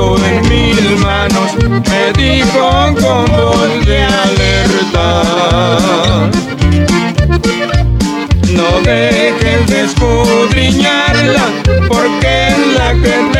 puso en mis manos, me dijo con voz de alerta. No dejes de escudriñarla, porque es la que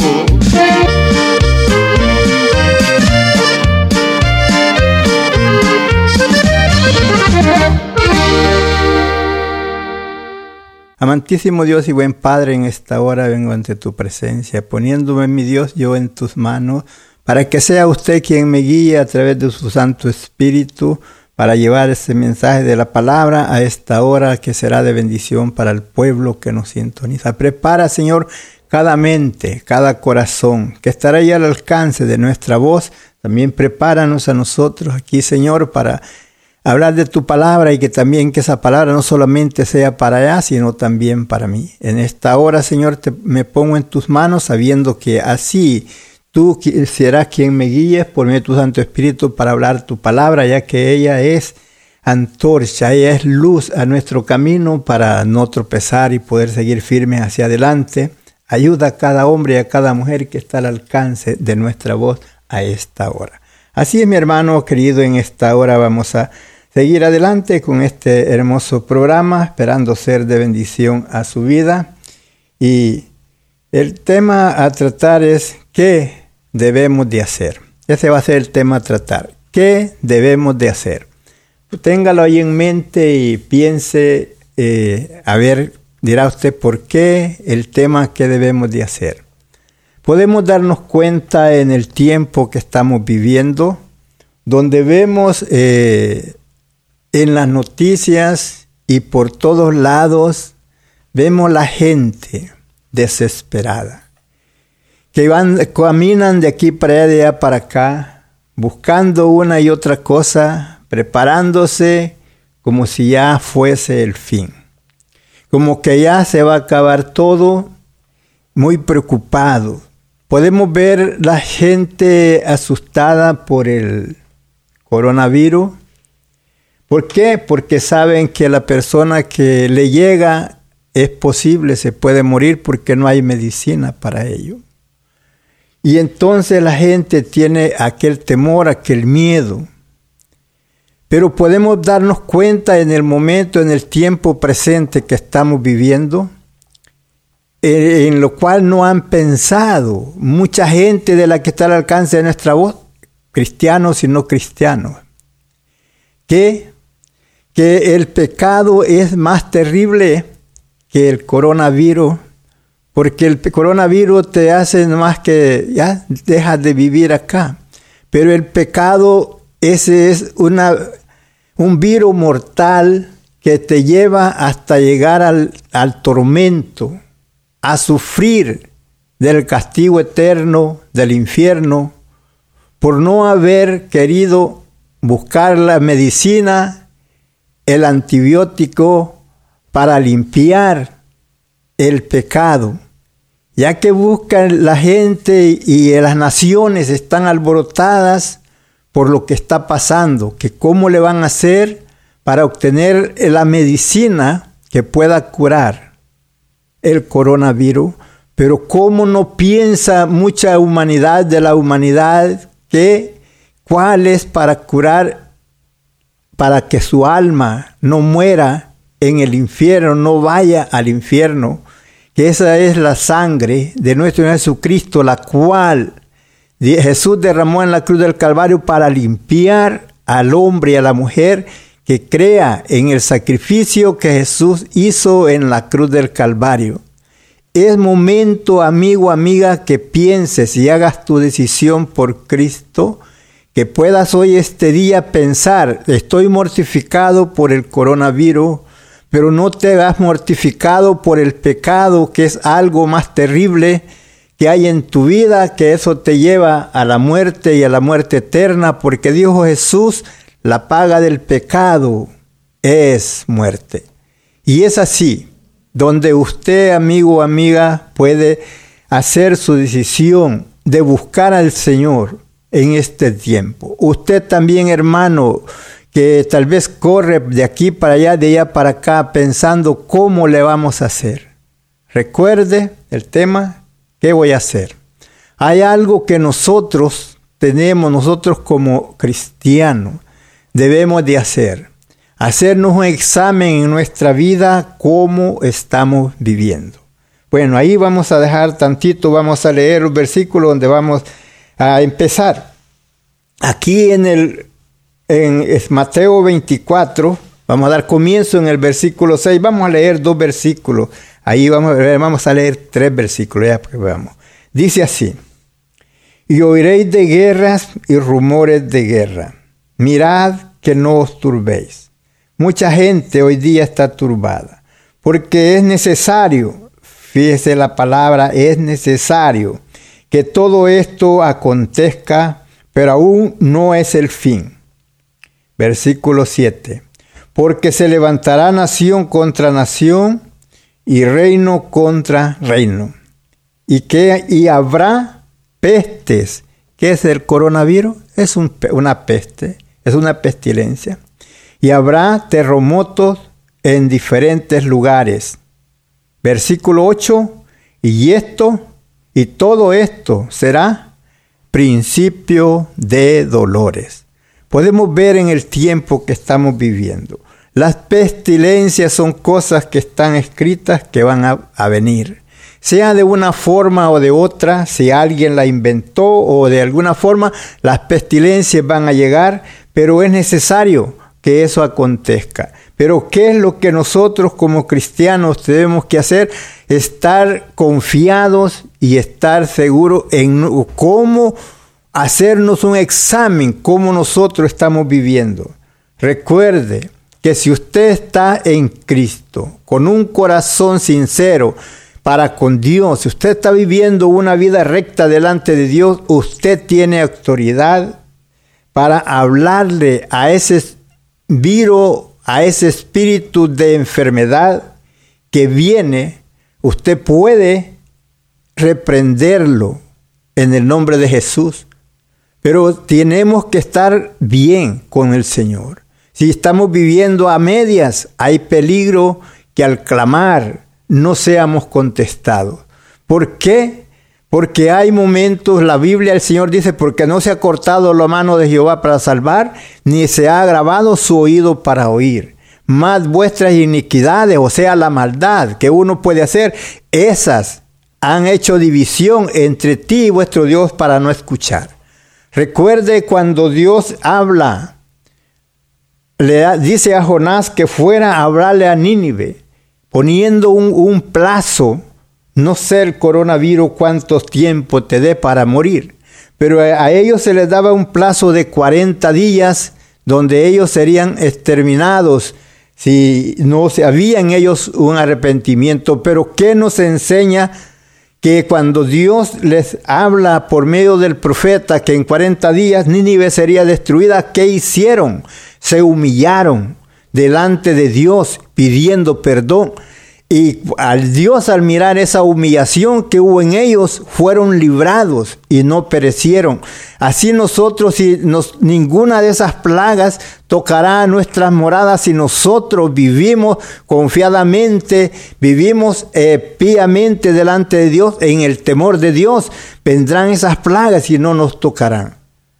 Amantísimo Dios y buen Padre, en esta hora vengo ante tu presencia, poniéndome mi Dios yo en tus manos, para que sea usted quien me guíe a través de su Santo Espíritu, para llevar ese mensaje de la palabra a esta hora que será de bendición para el pueblo que nos sintoniza. Prepara, Señor, cada mente, cada corazón, que estará ahí al alcance de nuestra voz. También prepáranos a nosotros aquí, Señor, para hablar de tu palabra y que también que esa palabra no solamente sea para allá, sino también para mí. En esta hora, Señor, me pongo en tus manos sabiendo que así tú serás quien me guíes por medio de tu Santo Espíritu para hablar tu palabra, ya que ella es antorcha, ella es luz a nuestro camino para no tropezar y poder seguir firmes hacia adelante. Ayuda a cada hombre y a cada mujer que está al alcance de nuestra voz a esta hora. Así es, mi hermano querido, en esta hora vamos a seguir adelante con este hermoso programa, esperando ser de bendición a su vida. Y el tema a tratar es qué debemos de hacer. Ese va a ser el tema a tratar. ¿Qué debemos de hacer? Téngalo ahí en mente y piense, eh, a ver, dirá usted por qué el tema que debemos de hacer. Podemos darnos cuenta en el tiempo que estamos viviendo, donde vemos eh, en las noticias y por todos lados, vemos la gente desesperada, que van, caminan de aquí para allá, para acá, buscando una y otra cosa, preparándose como si ya fuese el fin, como que ya se va a acabar todo, muy preocupado. Podemos ver la gente asustada por el coronavirus. ¿Por qué? Porque saben que la persona que le llega es posible, se puede morir porque no hay medicina para ello. Y entonces la gente tiene aquel temor, aquel miedo. Pero podemos darnos cuenta en el momento, en el tiempo presente que estamos viviendo, en lo cual no han pensado mucha gente de la que está al alcance de nuestra voz, cristianos y no cristianos, que, que el pecado es más terrible que el coronavirus, porque el coronavirus te hace más que ya dejas de vivir acá, pero el pecado Ese es una, un virus mortal que te lleva hasta llegar al, al tormento, a sufrir del castigo eterno del infierno por no haber querido buscar la medicina, el antibiótico para limpiar el pecado, ya que buscan la gente y las naciones están alborotadas por lo que está pasando, que cómo le van a hacer para obtener la medicina que pueda curar el coronavirus, pero cómo no piensa mucha humanidad de la humanidad que cuál es para curar, para que su alma no muera en el infierno, no vaya al infierno, que esa es la sangre de nuestro Jesucristo, la cual Jesús derramó en la cruz del Calvario para limpiar al hombre y a la mujer que crea en el sacrificio que Jesús hizo en la cruz del Calvario. Es momento, amigo, amiga, que pienses y hagas tu decisión por Cristo, que puedas hoy este día pensar, estoy mortificado por el coronavirus, pero no te hagas mortificado por el pecado, que es algo más terrible que hay en tu vida, que eso te lleva a la muerte y a la muerte eterna, porque dijo Jesús, la paga del pecado es muerte. Y es así, donde usted, amigo o amiga, puede hacer su decisión de buscar al Señor en este tiempo. Usted también, hermano, que tal vez corre de aquí para allá, de allá para acá, pensando cómo le vamos a hacer. Recuerde el tema, ¿qué voy a hacer? Hay algo que nosotros tenemos, nosotros como cristianos, debemos de hacer. Hacernos un examen en nuestra vida, cómo estamos viviendo. Bueno, ahí vamos a dejar tantito, vamos a leer un versículo donde vamos a empezar. Aquí en el en Mateo 24, vamos a dar comienzo en el versículo 6, vamos a leer dos versículos, ahí vamos a, vamos leer tres versículos, ya pues veamos. Dice así, y oiréis de guerras y rumores de guerra, mirad que no os turbéis. Mucha gente hoy día está turbada, porque es necesario, fíjese la palabra, es necesario que todo esto acontezca, pero aún no es el fin Versículo 7. Porque se levantará nación contra nación y reino contra reino. Y, que, y habrá pestes. ¿Qué es el coronavirus? Es una peste, es una pestilencia. Y habrá terremotos en diferentes lugares. Versículo 8. Y esto, y todo esto será principio de dolores podemos ver en el tiempo que estamos viviendo. Las pestilencias son cosas que están escritas que van a, venir. Sea de una forma o de otra, si alguien la inventó o de alguna forma, las pestilencias van a llegar, pero es necesario que eso acontezca. Pero ¿qué es lo que nosotros como cristianos tenemos que hacer? Estar confiados y estar seguros en cómo hacernos un examen cómo nosotros estamos viviendo. Recuerde que si usted está en Cristo, con un corazón sincero para con Dios, si usted está viviendo una vida recta delante de Dios, usted tiene autoridad para hablarle a ese virus, a ese espíritu de enfermedad que viene, usted puede reprenderlo en el nombre de Jesús pero tenemos que estar bien con el Señor. Si estamos viviendo a medias, hay peligro que al clamar no seamos contestados. ¿Por qué? Porque hay momentos, la Biblia, el Señor dice, porque no se ha cortado la mano de Jehová para salvar, ni se ha agravado su oído para oír. Más vuestras iniquidades, o sea, la maldad que uno puede hacer, esas han hecho división entre ti y vuestro Dios para no escuchar. Recuerde cuando Dios habla, le dice a Jonás que fuera a hablarle a Nínive, poniendo un, un plazo, no sé el coronavirus cuánto tiempo te dé para morir, pero a ellos se les daba un plazo de 40 días donde ellos serían exterminados si no había en ellos un arrepentimiento. Pero ¿qué nos enseña? Que cuando Dios les habla por medio del profeta que en 40 días Nínive sería destruida, ¿qué hicieron? Se humillaron delante de Dios pidiendo perdón. Y al Dios al mirar esa humillación que hubo en ellos, fueron librados y no perecieron. Así nosotros, si nos, ninguna de esas plagas tocará nuestras moradas si nosotros vivimos confiadamente, vivimos eh, piamente delante de Dios, en el temor de Dios, vendrán esas plagas y no nos tocarán.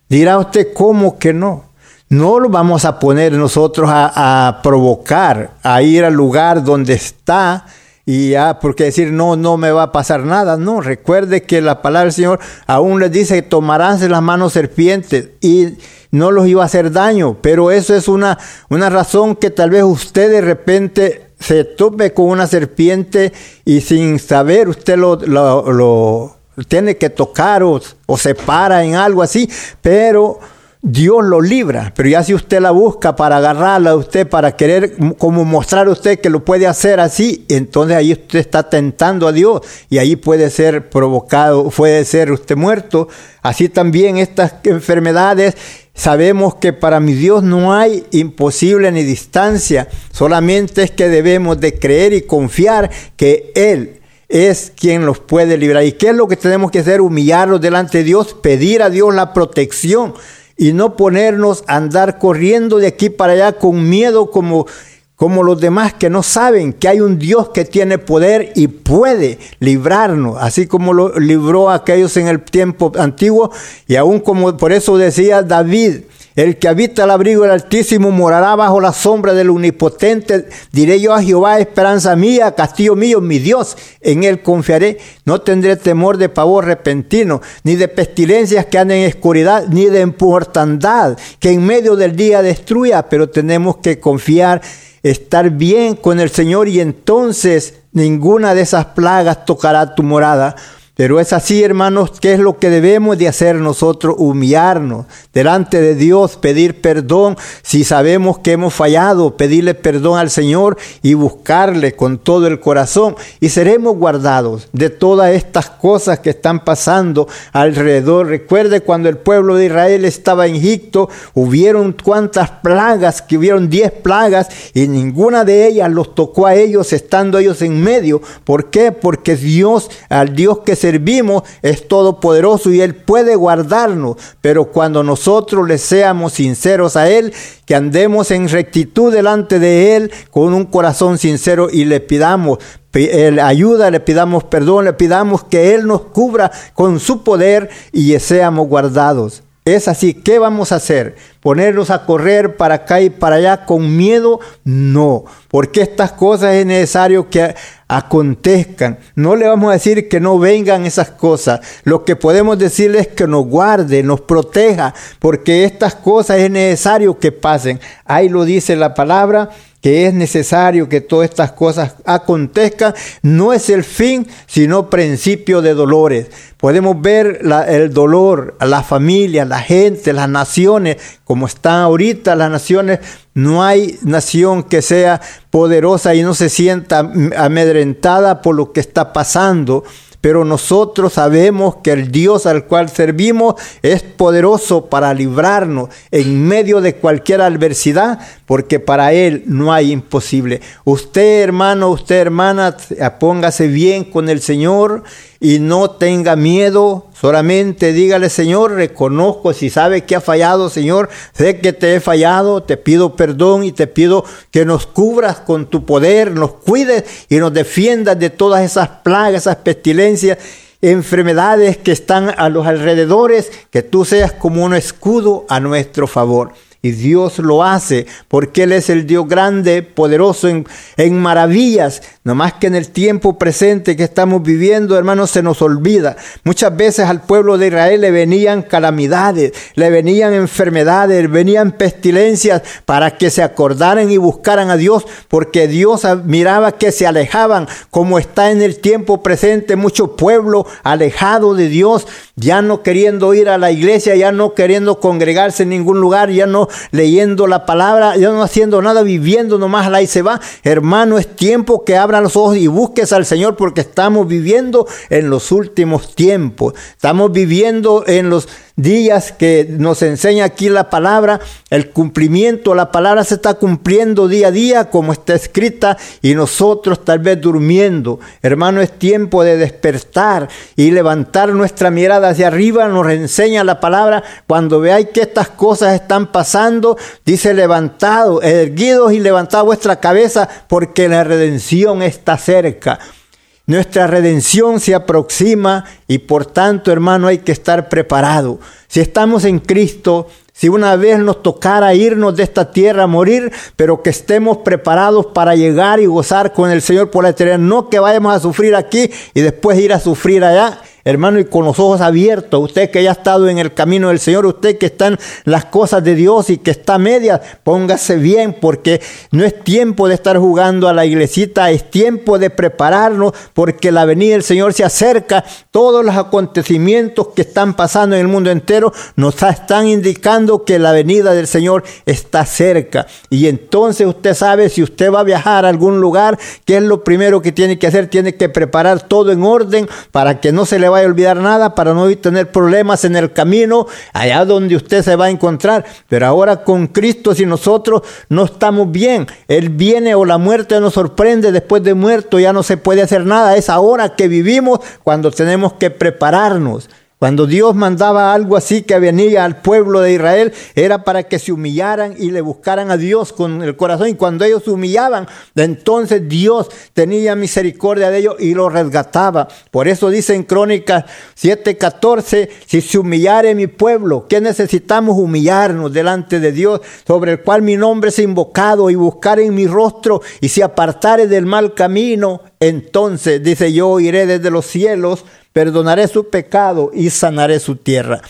Dirá usted, ¿cómo que no? No lo vamos a poner nosotros a, provocar, a ir al lugar donde está y ya, porque decir no, no me va a pasar nada. No, recuerde que la palabra del Señor aún les dice que tomarán las manos serpientes y no los iba a hacer daño, pero eso es una, una razón que tal vez usted de repente se tope con una serpiente y sin saber usted lo, lo, tiene que tocar o, o se para en algo así, pero Dios lo libra, pero ya si usted la busca para agarrarla a usted, para querer como mostrar a usted que lo puede hacer así, entonces ahí usted está tentando a Dios y ahí puede ser provocado, puede ser usted muerto. Así también estas enfermedades, sabemos que para mi Dios no hay imposible ni distancia, solamente es que debemos de creer y confiar que Él es quien los puede librar. ¿Y qué es lo que tenemos que hacer? Humillarnos delante de Dios, pedir a Dios la protección y no ponernos a andar corriendo de aquí para allá con miedo como, como los demás que no saben que hay un Dios que tiene poder y puede librarnos, así como lo libró aquellos en el tiempo antiguo y aún como por eso decía David, el que habita el abrigo del Altísimo morará bajo la sombra del Omnipotente. Diré yo a Jehová, esperanza mía, castillo mío, mi Dios. En él confiaré. No tendré temor de pavor repentino, ni de pestilencias que anden en oscuridad, ni de importandad que en medio del día destruya. Pero tenemos que confiar, estar bien con el Señor y entonces ninguna de esas plagas tocará tu morada pero es así, hermanos, ¿qué es lo que debemos de hacer nosotros? Humillarnos delante de Dios, pedir perdón si sabemos que hemos fallado, pedirle perdón al Señor y buscarle con todo el corazón y seremos guardados de todas estas cosas que están pasando alrededor. Recuerde cuando el pueblo de Israel estaba en Egipto, hubieron cuantas plagas, que hubieron diez plagas y ninguna de ellas los tocó a ellos estando ellos en medio. ¿Por qué? Porque Dios, al Dios que se servimos es todopoderoso y Él puede guardarnos. Pero cuando nosotros le seamos sinceros a Él, que andemos en rectitud delante de Él con un corazón sincero y le pidamos ayuda, le pidamos perdón, le pidamos que Él nos cubra con su poder y seamos guardados. Es así, ¿qué vamos a hacer? ¿Ponernos a correr para acá y para allá con miedo? No, porque estas cosas es necesario que acontezcan. No le vamos a decir que no vengan esas cosas. Lo que podemos decirles es que nos guarde, nos proteja, porque estas cosas es necesario que pasen. Ahí lo dice la palabra que es necesario que todas estas cosas acontezcan, no es el fin, sino principio de dolores. Podemos ver el dolor, la familia, la gente, las naciones, como están ahorita las naciones. No hay nación que sea poderosa y no se sienta amedrentada por lo que está pasando pero nosotros sabemos que el Dios al cual servimos es poderoso para librarnos en medio de cualquier adversidad, porque para Él no hay imposible. Usted hermano, usted hermana, póngase bien con el Señor y no tenga miedo, solamente dígale, Señor, reconozco si sabe que ha fallado, Señor, sé que te he fallado, te pido perdón y te pido que nos cubras con tu poder, nos cuides y nos defiendas de todas esas plagas, esas pestilencias enfermedades que están a los alrededores, que tú seas como un escudo a nuestro favor. Y Dios lo hace porque Él es el Dios grande, poderoso en, en maravillas. No más que en el tiempo presente que estamos viviendo, hermanos, se nos olvida. Muchas veces al pueblo de Israel le venían calamidades, le venían enfermedades, venían pestilencias para que se acordaran y buscaran a Dios, porque Dios miraba que se alejaban, como está en el tiempo presente mucho pueblo alejado de Dios, ya no queriendo ir a la iglesia, ya no queriendo congregarse en ningún lugar, ya no leyendo la palabra, ya no haciendo nada, viviendo nomás la y se va. Hermano, es tiempo que abra los ojos y busques al Señor porque estamos viviendo en los últimos tiempos. Estamos viviendo en los días que nos enseña aquí la palabra, el cumplimiento, la palabra se está cumpliendo día a día como está escrita y nosotros tal vez durmiendo. Hermano, es tiempo de despertar y levantar nuestra mirada hacia arriba, nos enseña la palabra, cuando veáis que estas cosas están pasando, dice levantado, erguidos y levantad vuestra cabeza porque la redención está cerca. Nuestra redención se aproxima y por tanto, hermano, hay que estar preparado. Si estamos en Cristo, si una vez nos tocara irnos de esta tierra a morir, pero que estemos preparados para llegar y gozar con el Señor por la eternidad, no que vayamos a sufrir aquí y después ir a sufrir allá hermano, y con los ojos abiertos, usted que ya estado en el camino del Señor, usted que está en las cosas de Dios y que está media, póngase bien, porque no es tiempo de estar jugando a la iglesita, es tiempo de prepararnos, porque la venida del Señor se acerca. Todos los acontecimientos que están pasando en el mundo entero nos están indicando que la venida del Señor está cerca. Y entonces usted sabe si usted va a viajar a algún lugar, qué es lo primero que tiene que hacer, tiene que preparar todo en orden para que no se le vaya a olvidar nada, para no tener problemas en el camino, allá donde usted se va a encontrar. Pero ahora con Cristo, si nosotros no estamos bien, Él viene o la muerte nos sorprende, después de muerto ya no se puede hacer nada. Es ahora que vivimos cuando tenemos que prepararnos. Cuando Dios mandaba algo así que venía al pueblo de Israel, era para que se humillaran y le buscaran a Dios con el corazón. Y cuando ellos se humillaban, entonces Dios tenía misericordia de ellos y los resgataba. Por eso dice en Crónicas 7:14, si se humillare mi pueblo, que necesitamos humillarnos delante de Dios, sobre el cual mi nombre es invocado, y buscar en mi rostro, y si apartare del mal camino, entonces, dice yo, iré desde los cielos perdonaré su pecado y sanaré su tierra.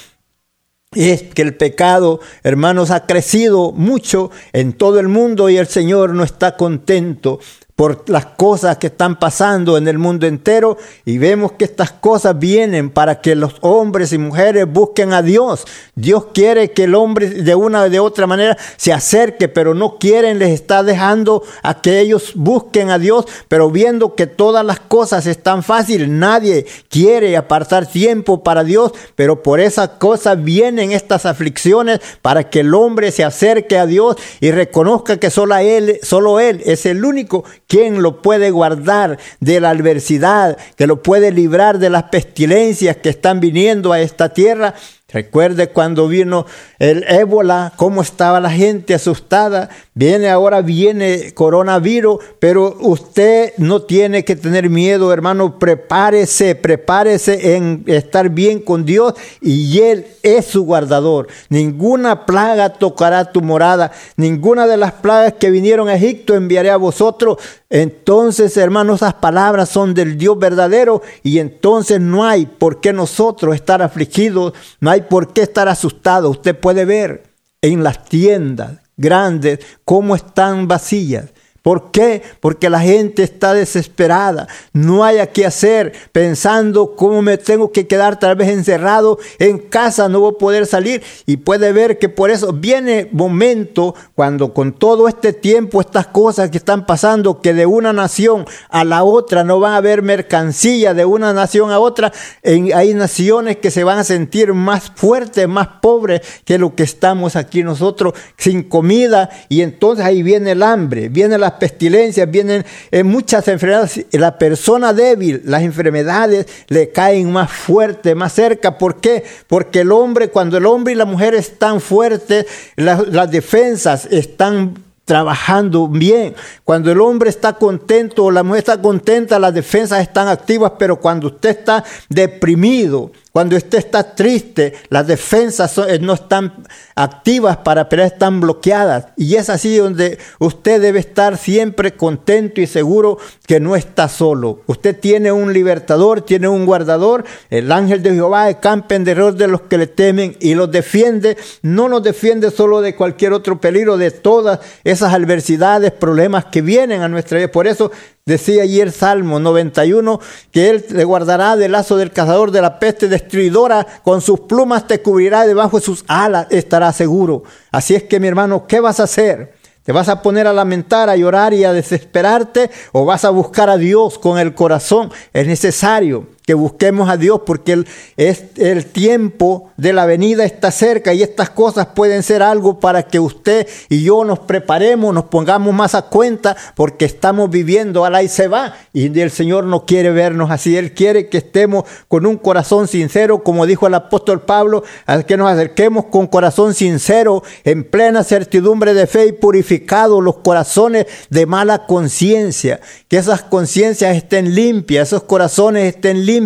Es que el pecado, hermanos, ha crecido mucho en todo el mundo y el Señor no está contento por las cosas que están pasando en el mundo entero y vemos que estas cosas vienen para que los hombres y mujeres busquen a Dios. Dios quiere que el hombre de una o de otra manera se acerque, pero no quieren, les está dejando a que ellos busquen a Dios, pero viendo que todas las cosas están fáciles, nadie quiere apartar tiempo para Dios, pero por esas cosas vienen estas aflicciones para que el hombre se acerque a Dios y reconozca que solo él, solo él es el único ¿Quién lo puede guardar de la adversidad? Que lo puede librar de las pestilencias que están viniendo a esta tierra. Recuerde cuando vino el ébola, cómo estaba la gente asustada. Viene ahora, viene coronavirus, pero usted no tiene que tener miedo, hermano. Prepárese, prepárese en estar bien con Dios y Él es su guardador. Ninguna plaga tocará tu morada. Ninguna de las plagas que vinieron a Egipto enviaré a vosotros. Entonces, hermanos, esas palabras son del Dios verdadero y entonces no hay por qué nosotros estar afligidos, no hay por qué estar asustados. Usted puede ver en las tiendas grandes cómo están vacías. ¿Por qué? Porque la gente está desesperada, no hay qué hacer, pensando cómo me tengo que quedar tal vez encerrado en casa, no voy a poder salir. Y puede ver que por eso viene momento cuando con todo este tiempo, estas cosas que están pasando, que de una nación a la otra no van a haber mercancía, de una nación a otra, hay naciones que se van a sentir más fuertes, más pobres que lo que estamos aquí nosotros, sin comida. Y entonces ahí viene el hambre, viene la pestilencias, vienen eh, muchas enfermedades. La persona débil, las enfermedades le caen más fuerte, más cerca. ¿Por qué? Porque el hombre, cuando el hombre y la mujer están fuertes, las defensas están trabajando bien. Cuando el hombre está contento o la mujer está contenta, las defensas están activas, pero cuando usted está deprimido, Cuando usted está triste, las defensas eh, no están activas para pelear, están bloqueadas. Y es así donde usted debe estar siempre contento y seguro que no está solo. Usted tiene un libertador, tiene un guardador. El ángel de Jehová campa en derredor de los que le temen y los defiende. No nos defiende solo de cualquier otro peligro, de todas esas adversidades, problemas que vienen a nuestra vida. Por eso Decía ayer Salmo 91 que Él te guardará del lazo del cazador de la peste destruidora, con sus plumas te cubrirá, debajo de sus alas estará seguro. Así es que mi hermano, ¿qué vas a hacer? ¿Te vas a poner a lamentar, a llorar y a desesperarte o vas a buscar a Dios con el corazón? Es necesario que busquemos a Dios porque el, es, el tiempo de la venida está cerca y estas cosas pueden ser algo para que usted y yo nos preparemos, nos pongamos más a cuenta porque estamos viviendo a la y se va y el Señor no quiere vernos así, Él quiere que estemos con un corazón sincero, como dijo el apóstol Pablo, al que nos acerquemos con corazón sincero, en plena certidumbre de fe y purificados los corazones de mala conciencia, que esas conciencias estén limpias, esos corazones estén limpios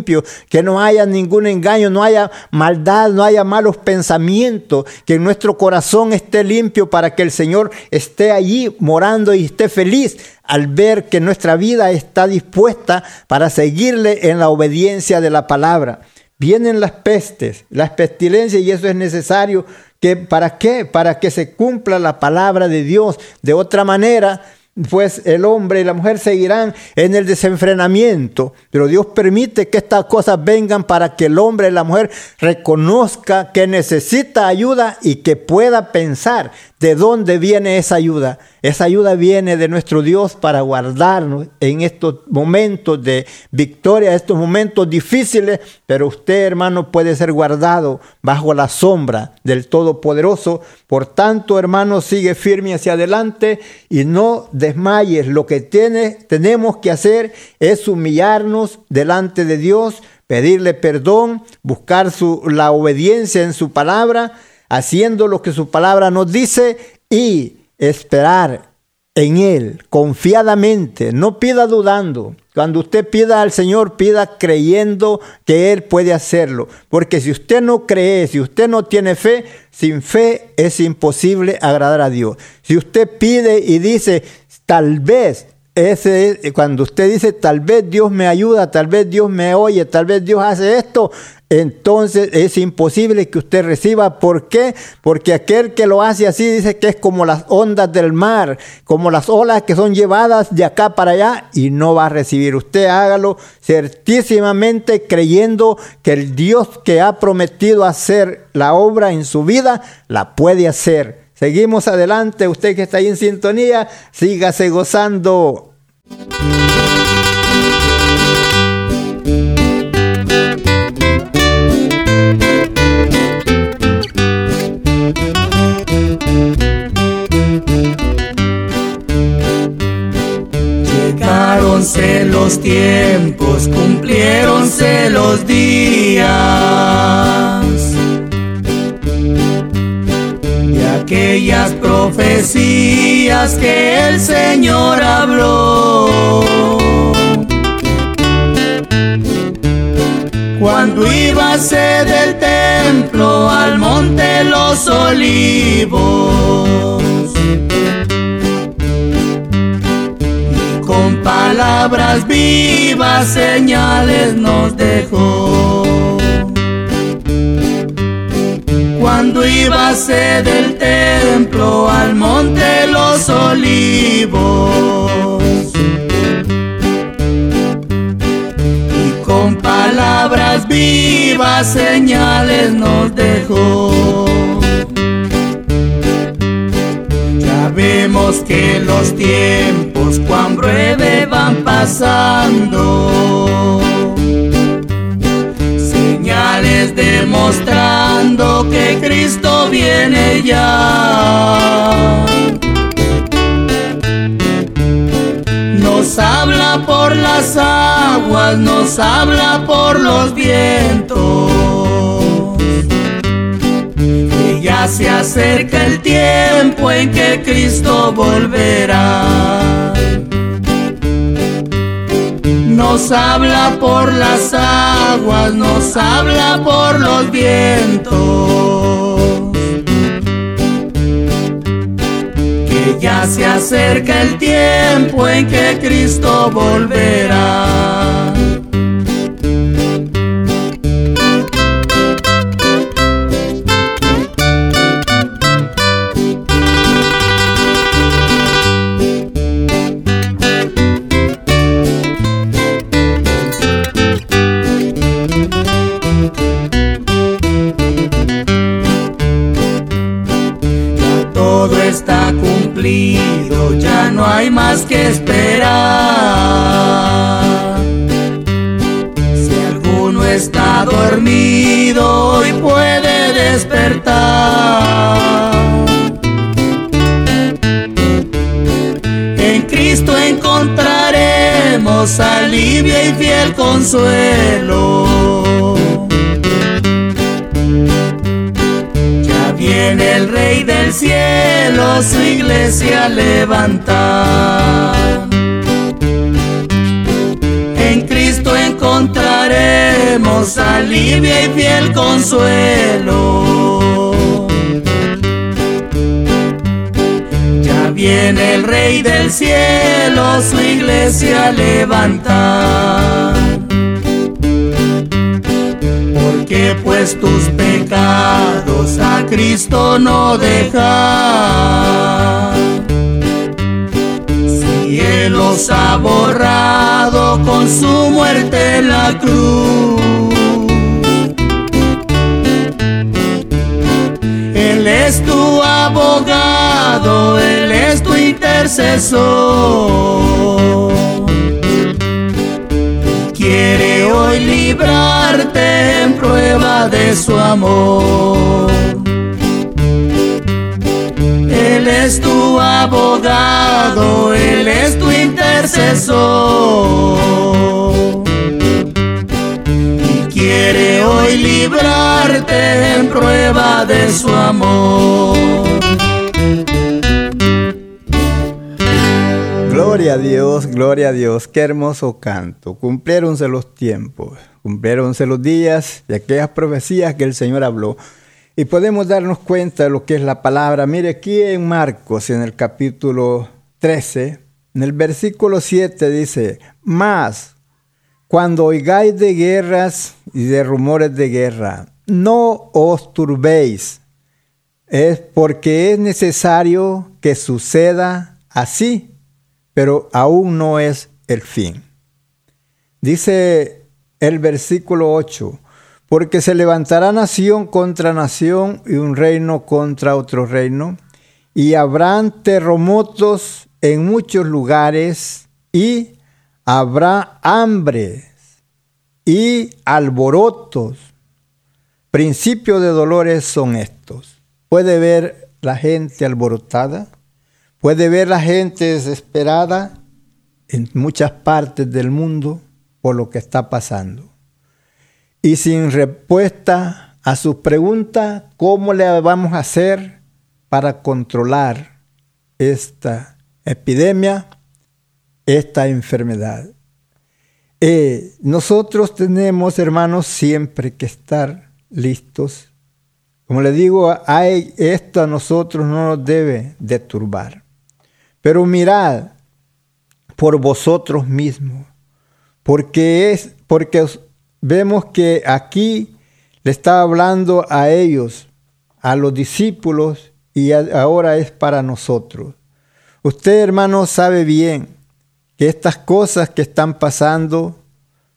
que no haya ningún engaño, no haya maldad, no haya malos pensamientos, que nuestro corazón esté limpio para que el Señor esté allí morando y esté feliz al ver que nuestra vida está dispuesta para seguirle en la obediencia de la palabra. Vienen las pestes, las pestilencias y eso es necesario que para qué? Para que se cumpla la palabra de Dios. De otra manera, pues el hombre y la mujer seguirán en el desenfrenamiento, pero Dios permite que estas cosas vengan para que el hombre y la mujer reconozca que necesita ayuda y que pueda pensar ¿De dónde viene esa ayuda? Esa ayuda viene de nuestro Dios para guardarnos en estos momentos de victoria, estos momentos difíciles, pero usted, hermano, puede ser guardado bajo la sombra del Todopoderoso. Por tanto, hermano, sigue firme hacia adelante y no desmayes. Lo que tiene, tenemos que hacer es humillarnos delante de Dios, pedirle perdón, buscar su, la obediencia en su palabra haciendo lo que su palabra nos dice y esperar en Él confiadamente, no pida dudando. Cuando usted pida al Señor, pida creyendo que Él puede hacerlo. Porque si usted no cree, si usted no tiene fe, sin fe es imposible agradar a Dios. Si usted pide y dice, tal vez, ese, cuando usted dice, tal vez Dios me ayuda, tal vez Dios me oye, tal vez Dios hace esto, entonces es imposible que usted reciba. ¿Por qué? Porque aquel que lo hace así dice que es como las ondas del mar, como las olas que son llevadas de acá para allá y no va a recibir. Usted hágalo certísimamente creyendo que el Dios que ha prometido hacer la obra en su vida, la puede hacer. Seguimos adelante, usted que está ahí en sintonía, sígase gozando. Llegaronse los tiempos, cumplieronse los días. Aquellas profecías que el Señor habló. Cuando ser del templo al monte los olivos palabras vivas, señales nos dejó. Cuando ser del templo al monte los olivos. Y con palabras vivas, señales nos dejó. Ya vemos que los tiempos cuán breve van pasando. Demostrando que Cristo viene ya. Nos habla por las aguas, nos habla por los vientos ya se acerca el tiempo en que Cristo volverá. Nos habla por las aguas, nos habla por los vientos. Que ya se acerca el tiempo en que Cristo volverá. Que esperar. Si alguno está dormido y puede despertar. En Cristo encontraremos alivio y fiel consuelo. Viene el Rey del cielo su iglesia levantar. En Cristo encontraremos alivio y fiel consuelo. Ya viene el Rey del cielo su iglesia levantar. Porque pues tus pecados Cristo no deja. Si Él los ha borrado con su muerte en la cruz. Él es tu abogado, Él es tu intercesor quiere hoy librarte en prueba de su amor. Él es tu abogado, Él es tu intercesor. Y quiere hoy librarte en prueba de su amor. Gloria a Dios, gloria a Dios, qué hermoso canto. Cumpliéronse los tiempos, cumpliéronse los días y aquellas profecías que el Señor habló. Y podemos darnos cuenta de lo que es la palabra. Mire aquí en Marcos, en el capítulo 13, en el versículo 7 dice, más cuando oigáis de guerras y de rumores de guerra, no os turbéis, es porque es necesario que suceda así pero aún no es el fin. Dice el versículo 8, porque se levantará nación contra nación y un reino contra otro reino, y habrán terremotos en muchos lugares y habrá hambre y alborotos. Principio de dolores son estos. Puede ver la gente alborotada, Puede ver la gente desesperada en muchas partes del mundo por lo que está pasando. Y sin respuesta a sus preguntas, ¿cómo le vamos a hacer para controlar esta epidemia, esta enfermedad? Eh, nosotros tenemos, hermanos, siempre que estar listos. Como le digo, hay, esto a nosotros no nos debe de turbar. Pero mirad por vosotros mismos, porque es porque vemos que aquí le está hablando a ellos, a los discípulos y ahora es para nosotros. Usted, hermano, sabe bien que estas cosas que están pasando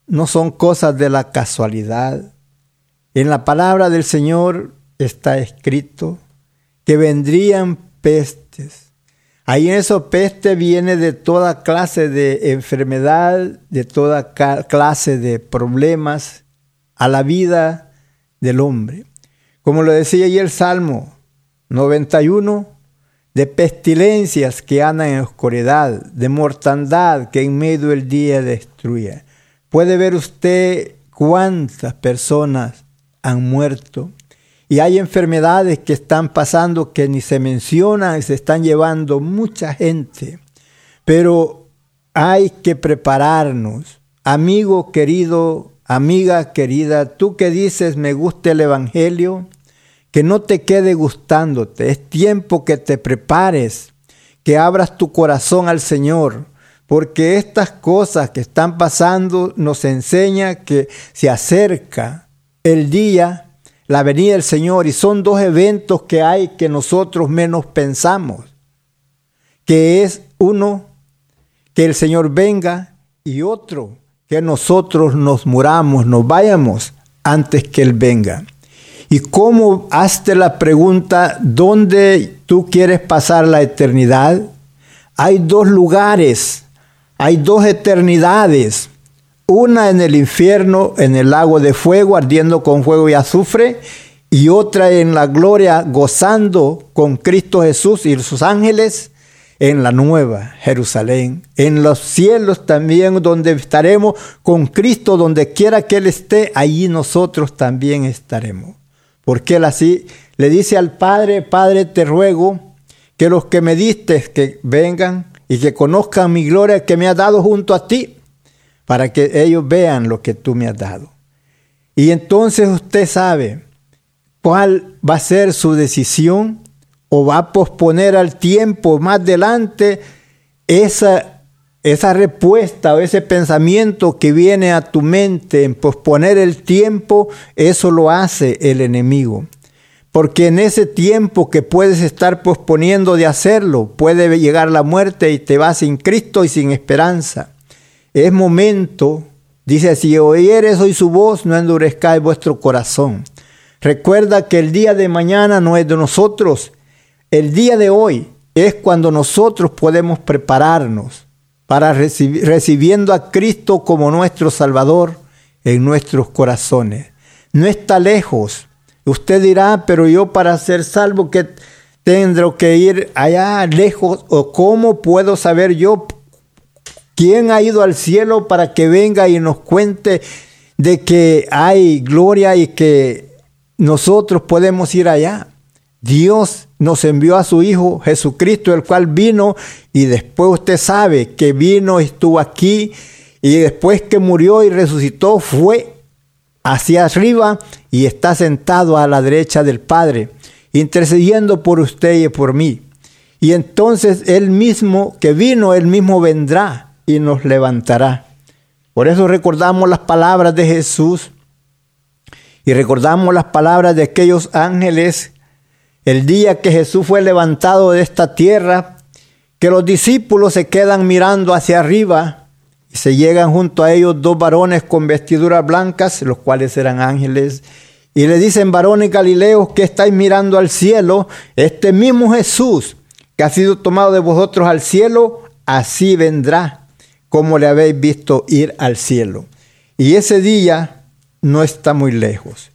no son cosas de la casualidad. En la palabra del Señor está escrito que vendrían pestes Ahí en eso peste viene de toda clase de enfermedad, de toda clase de problemas a la vida del hombre. Como lo decía ahí el Salmo 91, de pestilencias que andan en oscuridad, de mortandad que en medio del día destruye. Puede ver usted cuántas personas han muerto y hay enfermedades que están pasando que ni se mencionan y se están llevando mucha gente. Pero hay que prepararnos, amigo querido, amiga querida, tú que dices me gusta el Evangelio, que no te quede gustándote, es tiempo que te prepares, que abras tu corazón al Señor, porque estas cosas que están pasando nos enseña que se acerca el día, la venida del Señor, y son dos eventos que hay que nosotros menos pensamos, que es uno, que el Señor venga, y otro, que nosotros nos muramos, nos vayamos antes que Él venga. Y cómo hazte la pregunta, ¿dónde tú quieres pasar la eternidad? Hay dos lugares, hay dos eternidades. Una en el infierno, en el lago de fuego, ardiendo con fuego y azufre, y otra en la gloria, gozando con Cristo Jesús y sus ángeles en la nueva Jerusalén, en los cielos también donde estaremos con Cristo, donde quiera que Él esté, allí nosotros también estaremos. Porque Él así le dice al Padre, Padre, te ruego que los que me diste que vengan y que conozcan mi gloria que me has dado junto a ti, para que ellos vean lo que tú me has dado. Y entonces usted sabe cuál va a ser su decisión o va a posponer al tiempo más adelante esa, esa respuesta o ese pensamiento que viene a tu mente en posponer el tiempo, eso lo hace el enemigo. Porque en ese tiempo que puedes estar posponiendo de hacerlo, puede llegar la muerte y te vas sin Cristo y sin esperanza. Es momento, dice, si oyeres hoy su voz, no endurezcáis vuestro corazón. Recuerda que el día de mañana no es de nosotros, el día de hoy es cuando nosotros podemos prepararnos para recibiendo a Cristo como nuestro Salvador en nuestros corazones. No está lejos. Usted dirá, pero yo para ser salvo que tendré que ir allá lejos o cómo puedo saber yo quién ha ido al cielo para que venga y nos cuente de que hay gloria y que nosotros podemos ir allá. Dios nos envió a su Hijo Jesucristo, el cual vino y después usted sabe que vino, estuvo aquí y después que murió y resucitó fue hacia arriba y está sentado a la derecha del Padre, intercediendo por usted y por mí. Y entonces Él mismo que vino, Él mismo vendrá y nos levantará. Por eso recordamos las palabras de Jesús y recordamos las palabras de aquellos ángeles el día que Jesús fue levantado de esta tierra, que los discípulos se quedan mirando hacia arriba y se llegan junto a ellos dos varones con vestiduras blancas, los cuales eran ángeles, y le dicen, varones galileos, que estáis mirando al cielo? Este mismo Jesús que ha sido tomado de vosotros al cielo, así vendrá, como le habéis visto ir al cielo. Y ese día no está muy lejos.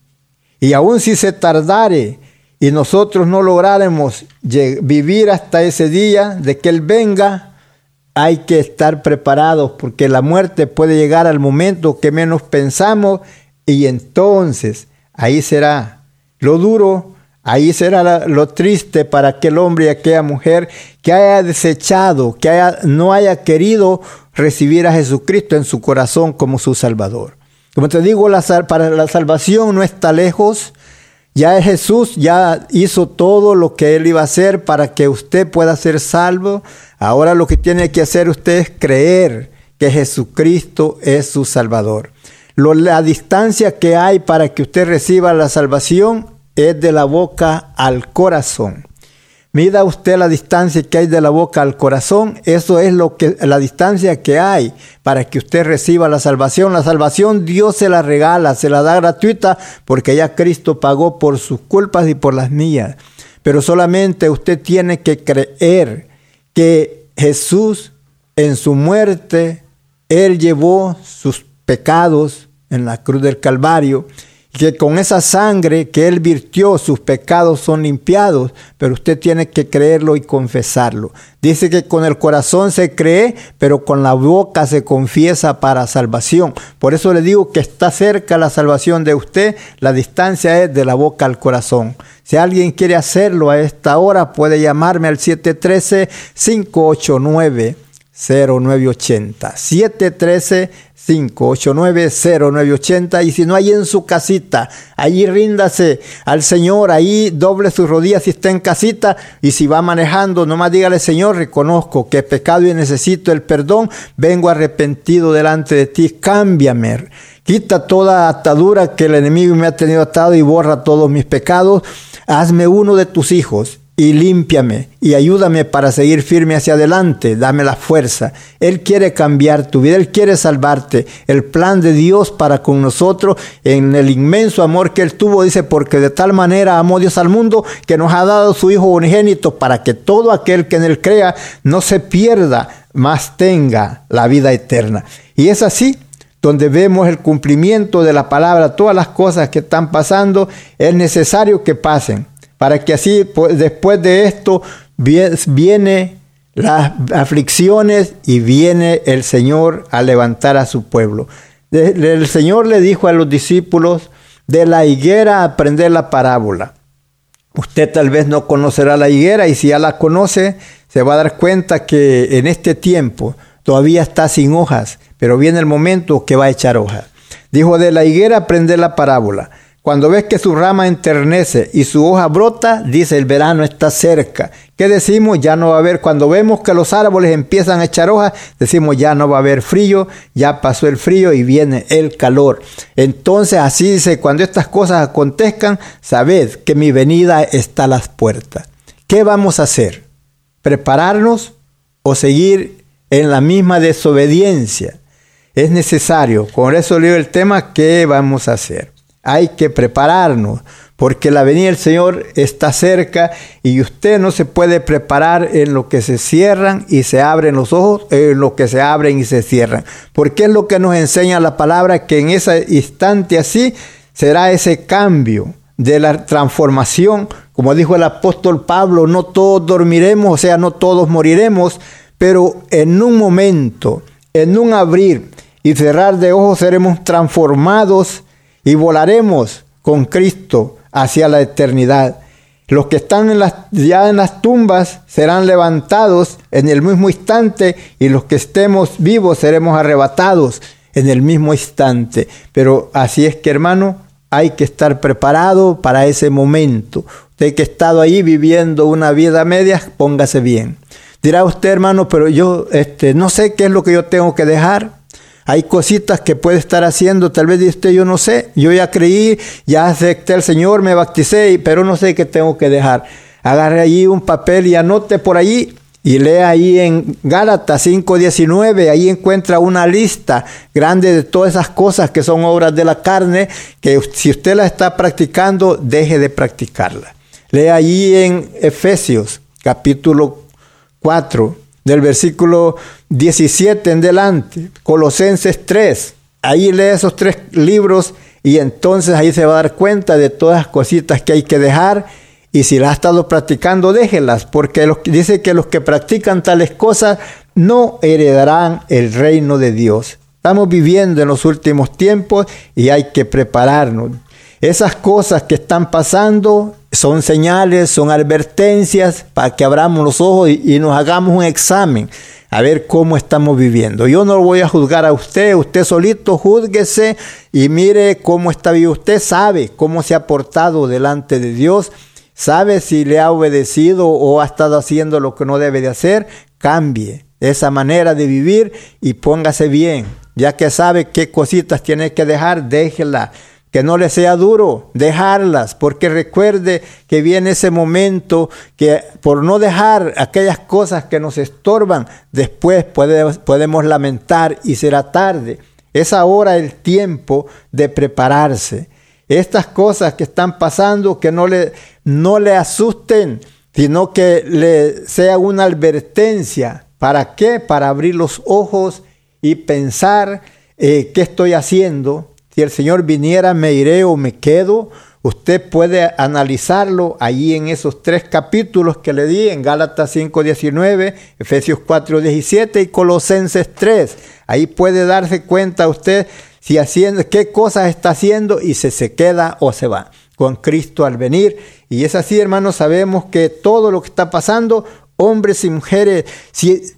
Y aun si se tardare, y nosotros no lograremos vivir hasta ese día de que Él venga, hay que estar preparados porque la muerte puede llegar al momento que menos pensamos y entonces ahí será lo duro, ahí será lo triste para aquel hombre y aquella mujer que haya desechado, que haya, no haya querido recibir a Jesucristo en su corazón como su Salvador. Como te digo, la, para la salvación no está lejos, ya Jesús ya hizo todo lo que él iba a hacer para que usted pueda ser salvo. Ahora lo que tiene que hacer usted es creer que Jesucristo es su Salvador. la distancia que hay para que usted reciba la salvación es de la boca al corazón. Mida usted la distancia que hay de la boca al corazón, eso es lo que la distancia que hay para que usted reciba la salvación. La salvación Dios se la regala, se la da gratuita porque ya Cristo pagó por sus culpas y por las mías. Pero solamente usted tiene que creer que Jesús en su muerte él llevó sus pecados en la cruz del Calvario que con esa sangre que Él virtió sus pecados son limpiados, pero usted tiene que creerlo y confesarlo. Dice que con el corazón se cree, pero con la boca se confiesa para salvación. Por eso le digo que está cerca la salvación de usted, la distancia es de la boca al corazón. Si alguien quiere hacerlo a esta hora, puede llamarme al 713-589. 0980 713 589 0980 y si no hay en su casita, allí ríndase al Señor, ahí doble sus rodillas si está en casita y si va manejando, nomás dígale Señor, reconozco que he pecado y necesito el perdón, vengo arrepentido delante de ti, cámbiame. Quita toda atadura que el enemigo me ha tenido atado y borra todos mis pecados. Hazme uno de tus hijos y límpiame y ayúdame para seguir firme hacia adelante, dame la fuerza. Él quiere cambiar tu vida, Él quiere salvarte. El plan de Dios para con nosotros en el inmenso amor que Él tuvo, dice, porque de tal manera amó Dios al mundo que nos ha dado su Hijo unigénito para que todo aquel que en Él crea no se pierda, mas tenga la vida eterna. Y es así donde vemos el cumplimiento de la palabra, todas las cosas que están pasando, es necesario que pasen para que así pues, después de esto viene las aflicciones y viene el Señor a levantar a su pueblo. El Señor le dijo a los discípulos, de la higuera aprender la parábola. Usted tal vez no conocerá la higuera y si ya la conoce, se va a dar cuenta que en este tiempo todavía está sin hojas, pero viene el momento que va a echar hojas. Dijo, de la higuera aprender la parábola. Cuando ves que su rama enternece y su hoja brota, dice el verano está cerca. ¿Qué decimos? Ya no va a haber. Cuando vemos que los árboles empiezan a echar hojas, decimos ya no va a haber frío, ya pasó el frío y viene el calor. Entonces así dice, cuando estas cosas acontezcan, sabed que mi venida está a las puertas. ¿Qué vamos a hacer? ¿Prepararnos o seguir en la misma desobediencia? Es necesario, con eso leo el tema, ¿qué vamos a hacer? Hay que prepararnos porque la venida del Señor está cerca y usted no se puede preparar en lo que se cierran y se abren los ojos, en lo que se abren y se cierran. Porque es lo que nos enseña la palabra que en ese instante así será ese cambio de la transformación. Como dijo el apóstol Pablo, no todos dormiremos, o sea, no todos moriremos, pero en un momento, en un abrir y cerrar de ojos seremos transformados y volaremos con Cristo hacia la eternidad. Los que están en las, ya en las tumbas serán levantados en el mismo instante y los que estemos vivos seremos arrebatados en el mismo instante. Pero así es que hermano, hay que estar preparado para ese momento. Usted que ha estado ahí viviendo una vida media, póngase bien. Dirá usted hermano, pero yo este, no sé qué es lo que yo tengo que dejar. Hay cositas que puede estar haciendo, tal vez usted, yo no sé, yo ya creí, ya acepté al Señor, me bauticé, pero no sé qué tengo que dejar. Agarre allí un papel y anote por allí y lea ahí en Gálatas 5:19, ahí encuentra una lista grande de todas esas cosas que son obras de la carne, que si usted la está practicando, deje de practicarla. Lea allí en Efesios capítulo 4, del versículo 17 en delante, Colosenses 3. Ahí lee esos tres libros y entonces ahí se va a dar cuenta de todas las cositas que hay que dejar y si las ha estado practicando, déjelas, porque dice que los que practican tales cosas no heredarán el reino de Dios. Estamos viviendo en los últimos tiempos y hay que prepararnos. Esas cosas que están pasando son señales, son advertencias para que abramos los ojos y, nos hagamos un examen a ver cómo estamos viviendo. Yo no lo voy a juzgar a usted, usted solito júzguese y mire cómo está vivo. Usted sabe cómo se ha portado delante de Dios, sabe si le ha obedecido o ha estado haciendo lo que no debe de hacer, cambie esa manera de vivir y póngase bien. Ya que sabe qué cositas tiene que dejar, déjela que no le sea duro dejarlas, porque recuerde que viene ese momento que por no dejar aquellas cosas que nos estorban, después podemos lamentar y será tarde. Es ahora el tiempo de prepararse. Estas cosas que están pasando, que no le, no le asusten, sino que le sea una advertencia. ¿Para qué? Para abrir los ojos y pensar eh, qué estoy haciendo, si el Señor viniera, me iré o me quedo. Usted puede analizarlo allí en esos tres capítulos que le di, en Gálatas 5.19, Efesios 4.17 y Colosenses 3. Ahí puede darse cuenta usted si haciendo, qué cosas está haciendo y si se queda o se va con Cristo al venir. Y es así, hermanos, sabemos que todo lo que está pasando hombres y mujeres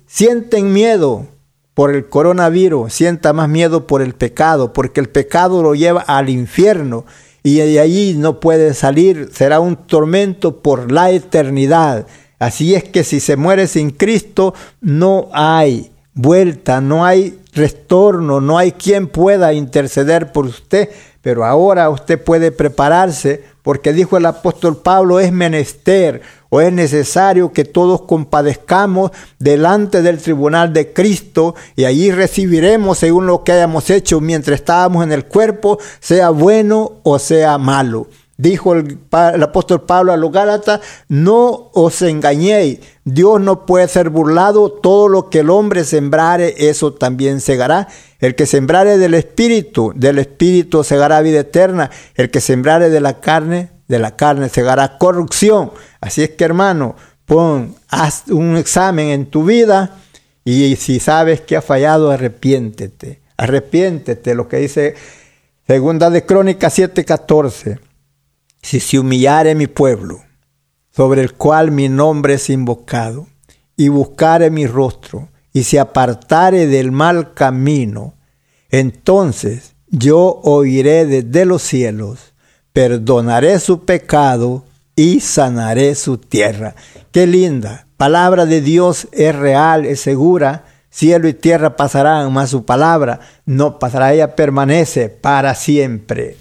sienten miedo por el coronavirus, sienta más miedo por el pecado, porque el pecado lo lleva al infierno y de allí no puede salir, será un tormento por la eternidad. Así es que si se muere sin Cristo, no hay vuelta, no hay retorno, no hay quien pueda interceder por usted, pero ahora usted puede prepararse porque dijo el apóstol Pablo, es menester es necesario que todos compadezcamos delante del tribunal de Cristo y allí recibiremos según lo que hayamos hecho mientras estábamos en el cuerpo, sea bueno o sea malo. Dijo el, apóstol Pablo a los Gálatas, no os engañéis, Dios no puede ser burlado, todo lo que el hombre sembrare, eso también segará. El que sembrare del Espíritu, del Espíritu segará vida eterna, el que sembrare de la carne, de la carne segará corrupción. Así es que hermano, pon, haz un examen en tu vida y si sabes que ha fallado, arrepiéntete, arrepiéntete, lo que dice Segunda de Crónicas 7:14 si se humillare mi pueblo, sobre el cual mi nombre es invocado, y buscare mi rostro, y se apartare del mal camino, entonces yo oiré desde los cielos, perdonaré su pecado y sanaré su tierra. Qué linda. Palabra de Dios es real, es segura. Cielo y tierra pasarán, mas su palabra no pasará, ella permanece para siempre.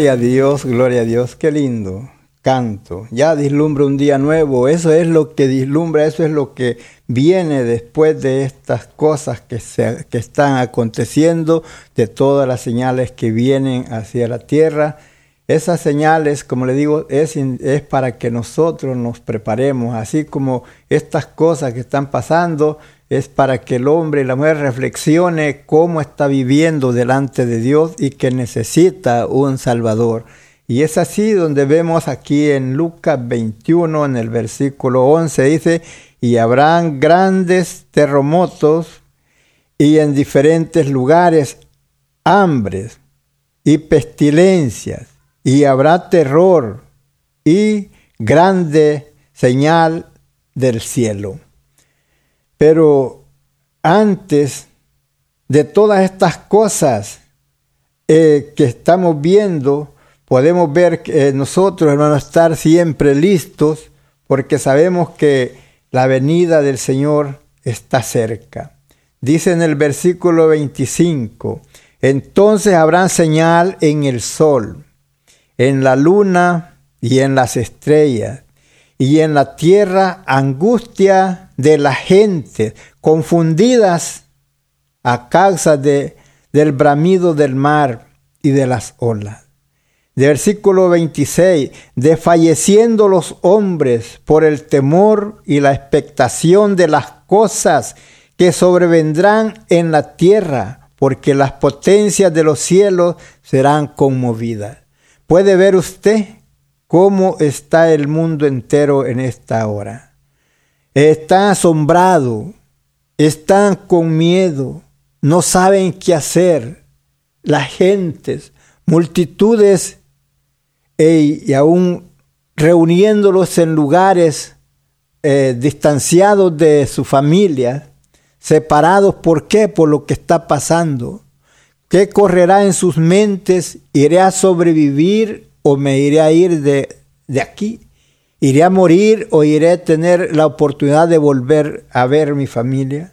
Gloria a Dios, gloria a Dios, qué lindo canto. Ya dislumbra un día nuevo, eso es lo que dislumbra, eso es lo que viene después de estas cosas que, se, que están aconteciendo, de todas las señales que vienen hacia la tierra. Esas señales, como le digo, es, es para que nosotros nos preparemos, así como estas cosas que están pasando, es para que el hombre y la mujer reflexione cómo está viviendo delante de Dios y que necesita un Salvador. Y es así donde vemos aquí en Lucas 21, en el versículo 11, dice, y habrán grandes terremotos y en diferentes lugares hambres y pestilencias, y habrá terror y grande señal del cielo. Pero antes de todas estas cosas eh, que estamos viendo, podemos ver que nosotros, hermanos, estar siempre listos porque sabemos que la venida del Señor está cerca. Dice en el versículo 25, entonces habrá señal en el sol, en la luna y en las estrellas, y en la tierra angustia de la gente, confundidas a causa de, del bramido del mar y de las olas. De versículo 26, desfalleciendo los hombres por el temor y la expectación de las cosas que sobrevendrán en la tierra, porque las potencias de los cielos serán conmovidas. ¿Puede ver usted cómo está el mundo entero en esta hora. Está asombrado, están con miedo, no saben qué hacer. Las gentes, multitudes, y aún reuniéndolos en lugares eh, distanciados de su familia, separados, ¿por qué? Por lo que está pasando. ¿Qué correrá en sus mentes? ¿Iré a sobrevivir o me iré a ir de, de aquí. ¿Iré a morir o iré a tener la oportunidad de volver a ver mi familia?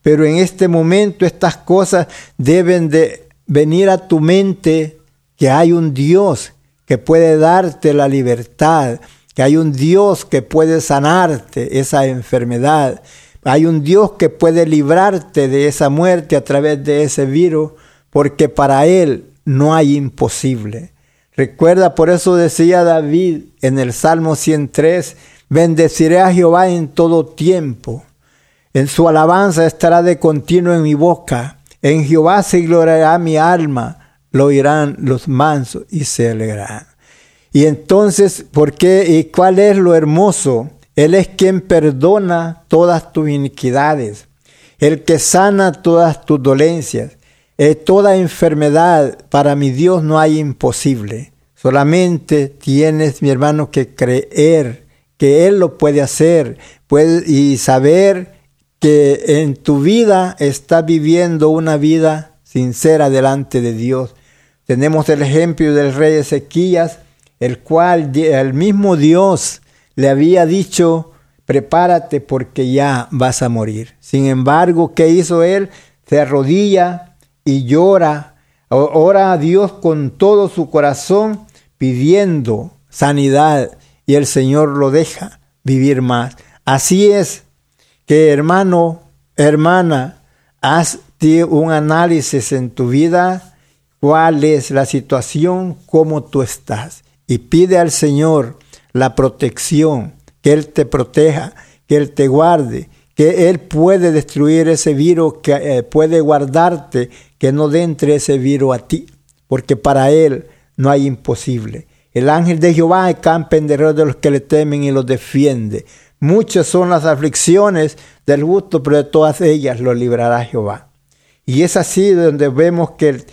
Pero en este momento estas cosas deben de venir a tu mente que hay un Dios que puede darte la libertad, que hay un Dios que puede sanarte esa enfermedad, hay un Dios que puede librarte de esa muerte a través de ese virus, porque para Él no hay imposible. Recuerda, por eso decía David en el Salmo 103, bendeciré a Jehová en todo tiempo. En su alabanza estará de continuo en mi boca. En Jehová se gloriará mi alma. Lo oirán los mansos y se alegrarán. Y entonces, ¿por qué y cuál es lo hermoso? Él es quien perdona todas tus iniquidades, el que sana todas tus dolencias, toda enfermedad, para mi Dios no hay imposible. Solamente tienes, mi hermano, que creer que Él lo puede hacer puede, y saber que en tu vida está viviendo una vida sincera delante de Dios. Tenemos el ejemplo del rey Ezequías, el cual el mismo Dios le había dicho, prepárate porque ya vas a morir. Sin embargo, ¿qué hizo él? Se arrodilla y llora, ora a Dios con todo su corazón pidiendo sanidad y el Señor lo deja vivir más. Así es que hermano, hermana, haz un análisis en tu vida, cuál es la situación, cómo tú estás y pide al Señor la protección, que Él te proteja, que Él te guarde, que Él puede destruir ese virus, que eh, puede guardarte, que no entre ese virus a ti, porque para Él no hay imposible. El ángel de Jehová acampa en derredor de los que le temen y los defiende. Muchas son las aflicciones del gusto, pero de todas ellas lo librará Jehová. Y es así donde vemos que el,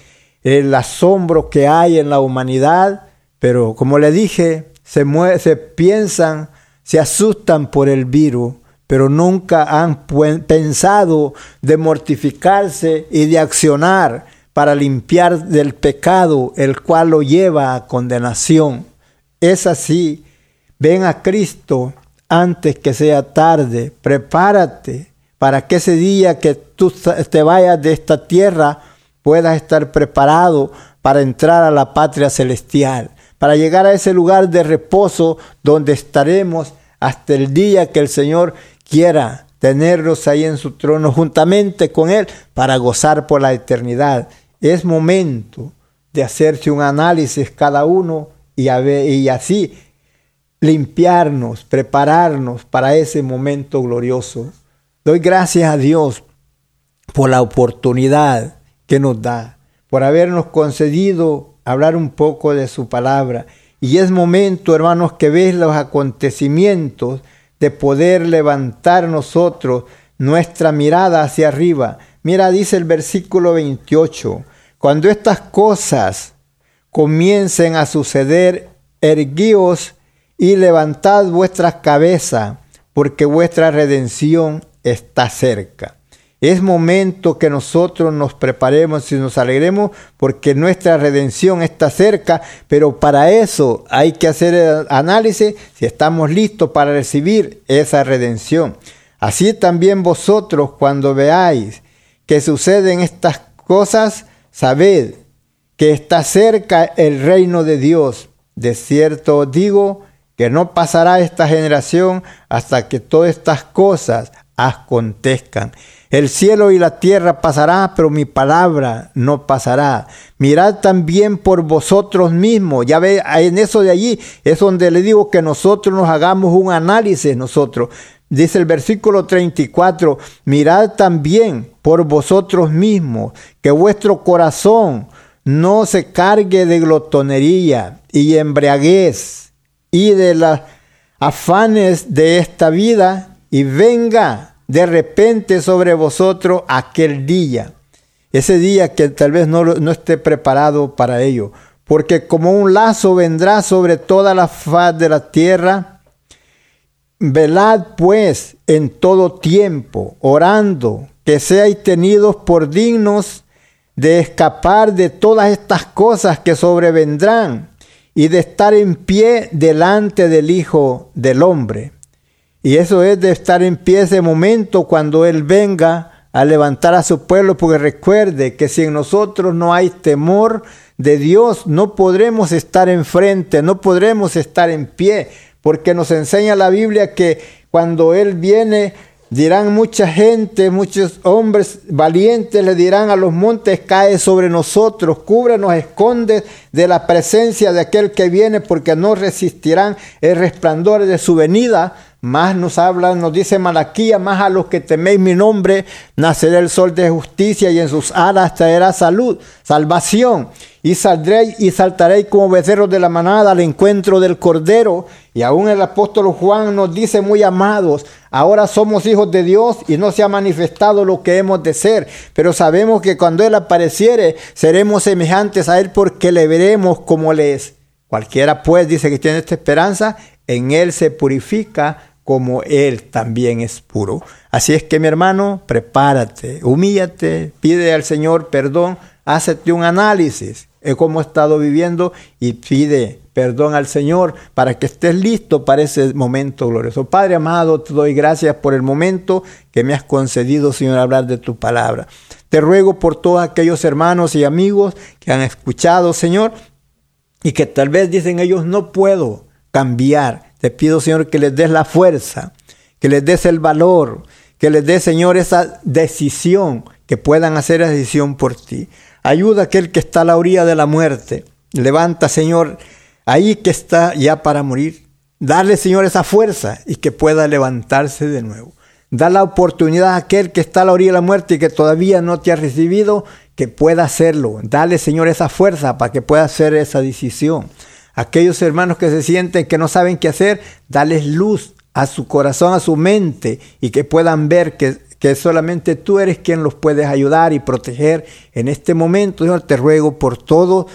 el asombro que hay en la humanidad, pero como le dije, se, se piensan, se asustan por el virus, pero nunca han pensado de mortificarse y de accionar para limpiar del pecado el cual lo lleva a condenación. Es así, ven a Cristo antes que sea tarde, prepárate para que ese día que tú te vayas de esta tierra puedas estar preparado para entrar a la patria celestial, para llegar a ese lugar de reposo donde estaremos hasta el día que el Señor quiera tenerlos ahí en su trono juntamente con Él para gozar por la eternidad. Es momento de hacerse un análisis cada uno y, así limpiarnos, prepararnos para ese momento glorioso. Doy gracias a Dios por la oportunidad que nos da, por habernos concedido hablar un poco de su palabra. Y es momento, hermanos, que ves los acontecimientos de poder levantar nosotros nuestra mirada hacia arriba. Mira, dice el versículo 28, cuando estas cosas comiencen a suceder, erguíos y levantad vuestras cabezas, porque vuestra redención está cerca. Es momento que nosotros nos preparemos y nos alegremos porque nuestra redención está cerca, pero para eso hay que hacer el análisis si estamos listos para recibir esa redención. Así también vosotros cuando veáis que suceden estas cosas, sabed que está cerca el reino de Dios. De cierto digo que no pasará esta generación hasta que todas estas cosas acontezcan. El cielo y la tierra pasará, pero mi palabra no pasará. Mirad también por vosotros mismos. Ya ve, en eso de allí es donde le digo que nosotros nos hagamos un análisis nosotros. Dice el versículo 34, mirad también por vosotros mismos que vuestro corazón no se cargue de glotonería y embriaguez y de las afanes de esta vida y venga de repente sobre vosotros aquel día. Ese día que tal vez no, no esté preparado para ello. Porque como un lazo vendrá sobre toda la faz de la tierra. Velad pues en todo tiempo, orando, que seáis tenidos por dignos de escapar de todas estas cosas que sobrevendrán y de estar en pie delante del Hijo del Hombre. Y eso es de estar en pie ese momento cuando Él venga a levantar a su pueblo, porque recuerde que si en nosotros no hay temor de Dios, no podremos estar enfrente, no podremos estar en pie, porque nos enseña la Biblia que cuando Él viene, dirán mucha gente, muchos hombres valientes le dirán a los montes, cae sobre nosotros, cúbrenos, esconde de la presencia de aquel que viene, porque no resistirán el resplandor de su venida más nos habla, nos dice Malaquía, más a los que teméis mi nombre, nacerá el sol de justicia y en sus alas traerá salud, salvación. Y saldréis y saltaréis como becerros de la manada al encuentro del Cordero. Y aún el apóstol Juan nos dice, muy amados, ahora somos hijos de Dios y no se ha manifestado lo que hemos de ser. Pero sabemos que cuando Él apareciere, seremos semejantes a Él porque le veremos como Él es. Cualquiera pues dice que tiene esta esperanza, en Él se purifica como Él también es puro. Así es que mi hermano, prepárate, humíllate, pide al Señor perdón, hácete un análisis cómo he estado viviendo y pide perdón al Señor para que estés listo para ese momento glorioso. Padre amado, te doy gracias por el momento que me has concedido, Señor, hablar de tu palabra. Te ruego por todos aquellos hermanos y amigos que han escuchado, Señor, y que tal vez dicen ellos, no puedo cambiar te pido, Señor, que les des la fuerza, que les des el valor, que les des, Señor, esa decisión, que puedan hacer esa decisión por ti. Ayuda a aquel que está a la orilla de la muerte. Levanta, Señor, ahí que está ya para morir. Darle, Señor, esa fuerza y que pueda levantarse de nuevo. Da la oportunidad a aquel que está a la orilla de la muerte y que todavía no te ha recibido, que pueda hacerlo. Dale, Señor, esa fuerza para que pueda hacer esa decisión. Aquellos hermanos que se sienten que no saben qué hacer, dales luz a su corazón, a su mente y que puedan ver que, que solamente tú eres quien los puedes ayudar y proteger en este momento. Señor, te ruego por todo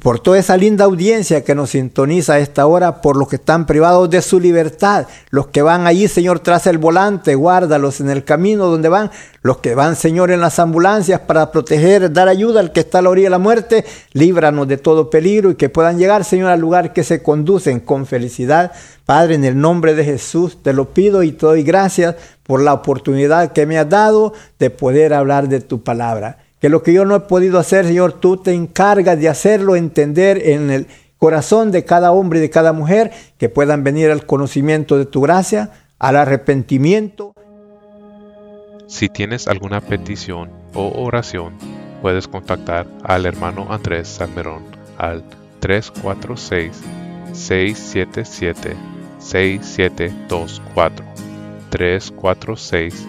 por toda esa linda audiencia que nos sintoniza a esta hora, por los que están privados de su libertad, los que van allí, Señor, tras el volante, guárdalos en el camino donde van, los que van, Señor, en las ambulancias para proteger, dar ayuda al que está a la orilla de la muerte, líbranos de todo peligro y que puedan llegar, Señor, al lugar que se conducen con felicidad. Padre, en el nombre de Jesús te lo pido y te doy gracias por la oportunidad que me has dado de poder hablar de tu palabra que lo que yo no he podido hacer, Señor, tú te encargas de hacerlo entender en el corazón de cada hombre y de cada mujer, que puedan venir al conocimiento de tu gracia, al arrepentimiento. Si tienes alguna petición o oración, puedes contactar al hermano Andrés Salmerón al 346-677-6724. 346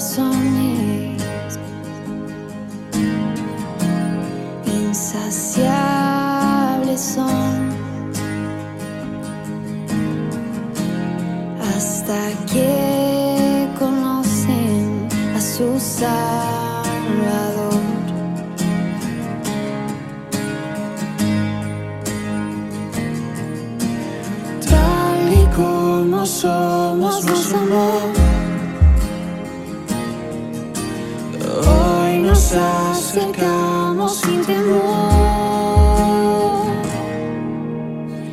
corazones insaciables son hasta que conocen a su Salvador. Tal y como somos, nos. Nos acercamos sin temor.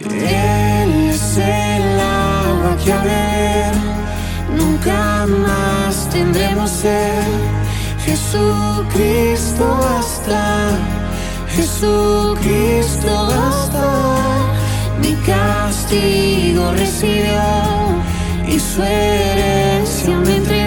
Él es el agua que a beber nunca más tendremos sed. Jesucristo basta, Jesucristo basta. Mi castigo recibió y su herencia me entregó.